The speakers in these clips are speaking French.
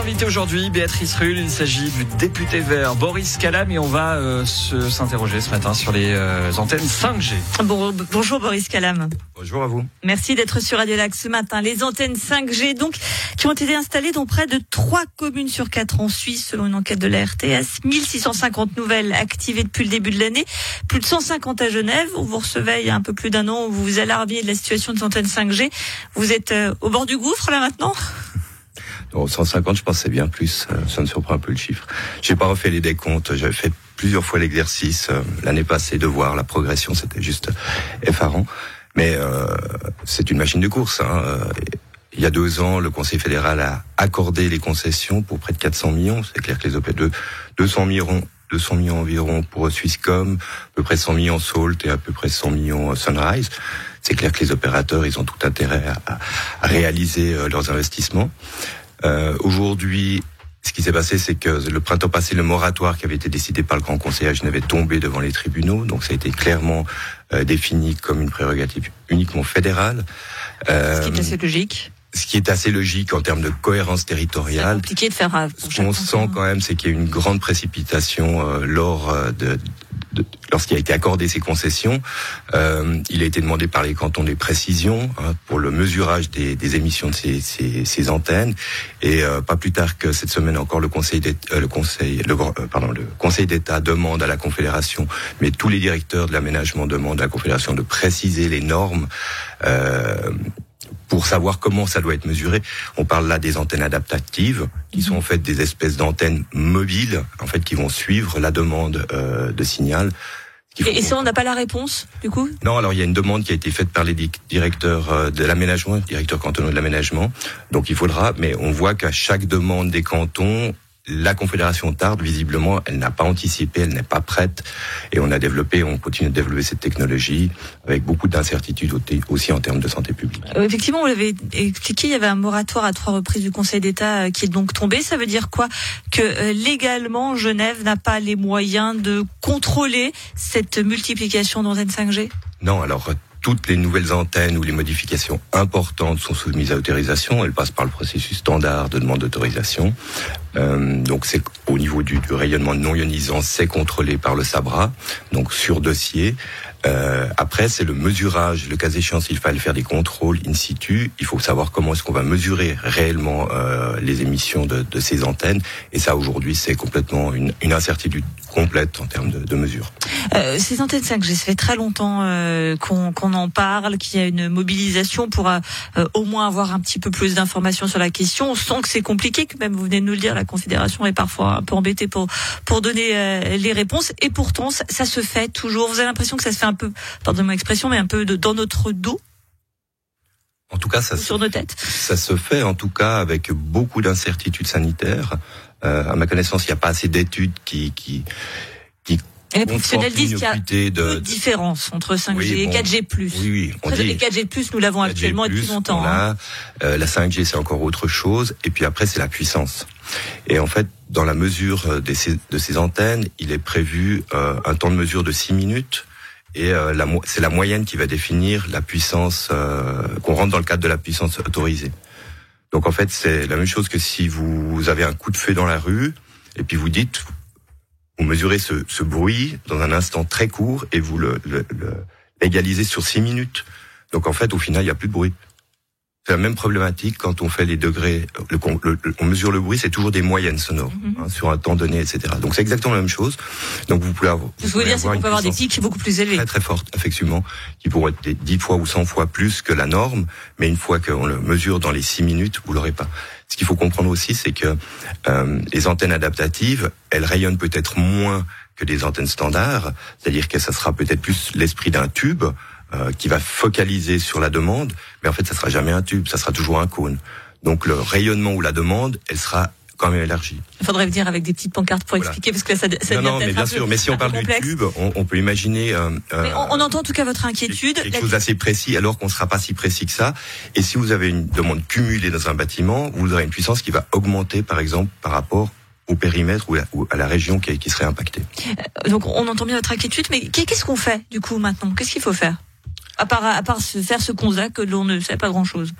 notre invité aujourd'hui, Béatrice Rull. Il s'agit du député vert Boris Calam et on va euh, s'interroger ce matin sur les euh, antennes 5G. Bon, bonjour Boris Calam. Bonjour à vous. Merci d'être sur Radio Lac ce matin. Les antennes 5G donc qui ont été installées dans près de 3 communes sur 4 en Suisse selon une enquête de la RTS. 1650 nouvelles activées depuis le début de l'année, plus de 150 à Genève. On vous recevait il y a un peu plus d'un an, vous vous alarmiez de la situation des antennes 5G. Vous êtes euh, au bord du gouffre là maintenant? 150, je pense c'est bien plus. Euh, ça me surprend un peu le chiffre. J'ai pas refait les décomptes. J'avais fait plusieurs fois l'exercice euh, l'année passée de voir la progression. C'était juste effarant. Mais euh, c'est une machine de course. Hein. Il y a deux ans, le Conseil fédéral a accordé les concessions pour près de 400 millions. C'est clair que les OP 2, 200 millions 200 millions environ pour Swisscom, à peu près 100 millions Salt et à peu près 100 millions Sunrise. C'est clair que les opérateurs, ils ont tout intérêt à réaliser leurs investissements. Euh, Aujourd'hui, ce qui s'est passé, c'est que le printemps passé, le moratoire qui avait été décidé par le Grand Conseil à Genève est tombé devant les tribunaux. Donc ça a été clairement euh, défini comme une prérogative uniquement fédérale. Euh, ce qui est assez logique. Ce qui est assez logique en termes de cohérence territoriale. C'est compliqué de faire. Euh, ce qu'on sent quand même, c'est qu'il y a une grande précipitation euh, lors de, lorsqu'il a été accordé ces concessions, euh, il a été demandé par les cantons des précisions hein, pour le mesurage des, émissions de ces, antennes. Et euh, pas plus tard que cette semaine encore, le Conseil d'État, euh, le Conseil, d'État demande à la Confédération, mais tous les directeurs de l'aménagement demandent à la Confédération de préciser les normes. Pour savoir comment ça doit être mesuré. On parle là des antennes adaptatives, qui sont en fait des espèces d'antennes mobiles, en fait, qui vont suivre la demande euh, de signal. Et, ça, on n'a pas la réponse, du coup? Non, alors il y a une demande qui a été faite par les directeurs euh, de l'aménagement, directeurs cantonaux de l'aménagement. Donc il faudra, mais on voit qu'à chaque demande des cantons, la Confédération tarde, visiblement, elle n'a pas anticipé, elle n'est pas prête. Et on a développé, on continue de développer cette technologie avec beaucoup d'incertitudes aussi en termes de santé publique. Euh, effectivement, vous l'avez expliqué, il y avait un moratoire à trois reprises du Conseil d'État euh, qui est donc tombé. Ça veut dire quoi? Que euh, légalement, Genève n'a pas les moyens de contrôler cette multiplication d'antennes 5G Non, alors toutes les nouvelles antennes ou les modifications importantes sont soumises à autorisation. Elles passent par le processus standard de demande d'autorisation. Euh, donc c'est au niveau du, rayonnement non ionisant, c'est contrôlé par le SABRA, donc sur dossier. Euh, après, c'est le mesurage. Le cas échéant, s'il fallait faire des contrôles in situ, il faut savoir comment est-ce qu'on va mesurer réellement euh, les émissions de, de, ces antennes. Et ça, aujourd'hui, c'est complètement une, une, incertitude complète en termes de, de mesures. Euh, ces antennes 5G, ça fait très longtemps euh, qu'on qu en parle, qu'il y a une mobilisation pour euh, au moins avoir un petit peu plus d'informations sur la question. On sent que c'est compliqué, que même vous venez de nous le dire, la Confédération est parfois un peu embêtée pour pour donner euh, les réponses. Et pourtant, ça, ça se fait toujours. Vous avez l'impression que ça se fait un peu, pardonnez-moi l'expression, mais un peu de, dans notre dos? En tout cas, ça sur se, nos têtes? Ça se fait en tout cas avec beaucoup d'incertitudes sanitaires. Euh, à ma connaissance, il n'y a pas assez d'études qui, qui, qui les professionnels disent qu'il y a de, de différence entre 5G oui, et 4G+. Oui, oui. On dit, les 4G+, nous l'avons actuellement depuis longtemps. Hein. Euh, la 5G, c'est encore autre chose. Et puis après, c'est la puissance. Et en fait, dans la mesure de ces, de ces antennes, il est prévu euh, un temps de mesure de 6 minutes et euh, c'est la moyenne qui va définir la puissance euh, qu'on rentre dans le cadre de la puissance autorisée. Donc en fait, c'est la même chose que si vous avez un coup de feu dans la rue et puis vous dites, vous mesurez ce, bruit dans un instant très court et vous le, le, sur six minutes. Donc en fait, au final, il n'y a plus de bruit. C'est la même problématique quand on fait les degrés, le, le, on mesure le bruit, c'est toujours des moyennes sonores mm -hmm. hein, sur un temps donné, etc. Donc c'est exactement la même chose. Donc vous pouvez avoir. Vous, pouvez dire qu'on peut avoir des pics beaucoup plus élevés. Très très fortes, effectivement, qui pourraient être 10 fois ou 100 fois plus que la norme, mais une fois qu'on le mesure dans les 6 minutes, vous l'aurez pas. Ce qu'il faut comprendre aussi, c'est que euh, les antennes adaptatives, elles rayonnent peut-être moins que des antennes standards, c'est-à-dire que ça sera peut-être plus l'esprit d'un tube euh, qui va focaliser sur la demande, mais en fait, ça sera jamais un tube, ça sera toujours un cône. Donc le rayonnement ou la demande, elle sera quand même élargie. Il faudrait venir avec des petites pancartes pour voilà. expliquer parce que ça, ça non, non, mais bien sûr. Mais si on parle du tube, on, on peut imaginer. Euh, mais on, on, entend en tout cas votre inquiétude. Quelque chose d'assez précis, alors qu'on ne sera pas si précis que ça. Et si vous avez une demande cumulée dans un bâtiment, vous aurez une puissance qui va augmenter, par exemple, par rapport au périmètre ou à, la région qui, qui, serait impactée. Donc on entend bien votre inquiétude, mais qu'est-ce qu'on fait du coup maintenant? Qu'est-ce qu'il faut faire? À part, à part se faire ce constat que l'on ne sait pas grand-chose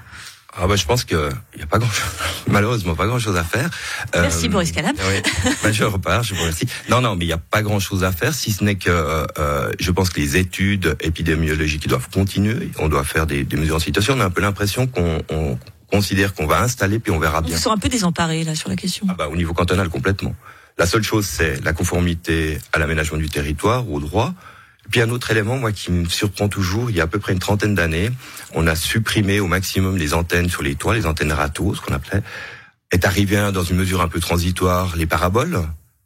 ah bah, je pense qu'il n'y a pas grand malheureusement pas grand chose à faire. Merci euh, Boris Calam. Oui, bah, je repars, je vous remercie. Non, non, mais il n'y a pas grand chose à faire, si ce n'est que euh, je pense que les études épidémiologiques doivent continuer. On doit faire des, des mesures en situation. On a un peu l'impression qu'on on considère qu'on va installer puis on verra bien. Ils sont un peu désemparés là sur la question. Ah bah, au niveau cantonal complètement. La seule chose, c'est la conformité à l'aménagement du territoire, au droit. Puis un autre élément, moi, qui me surprend toujours, il y a à peu près une trentaine d'années, on a supprimé au maximum les antennes sur les toits, les antennes râteaux, ce qu'on appelait. Est arrivé dans une mesure un peu transitoire les paraboles.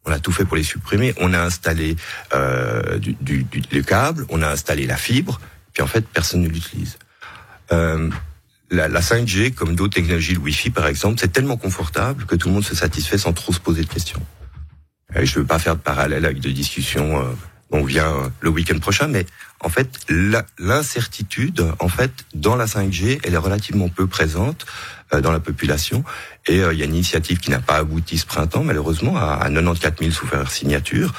On a tout fait pour les supprimer. On a installé euh, du, du, du, le câble, on a installé la fibre, puis en fait, personne ne l'utilise. Euh, la, la 5G, comme d'autres technologies, le Wi-Fi par exemple, c'est tellement confortable que tout le monde se satisfait sans trop se poser de questions. Je ne veux pas faire de parallèle avec de discussions euh, on vient euh, le week-end prochain, mais en fait, l'incertitude, en fait, dans la 5G, elle est relativement peu présente euh, dans la population. Et euh, il y a une initiative qui n'a pas abouti ce printemps, malheureusement, à, à 94 000 sous signature.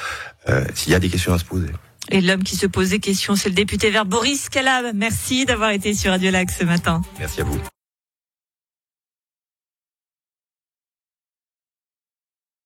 S'il y a des questions à se poser. Et l'homme qui se pose des questions, c'est le député vert Boris Calab. Merci d'avoir été sur Radio Lac ce matin. Merci à vous.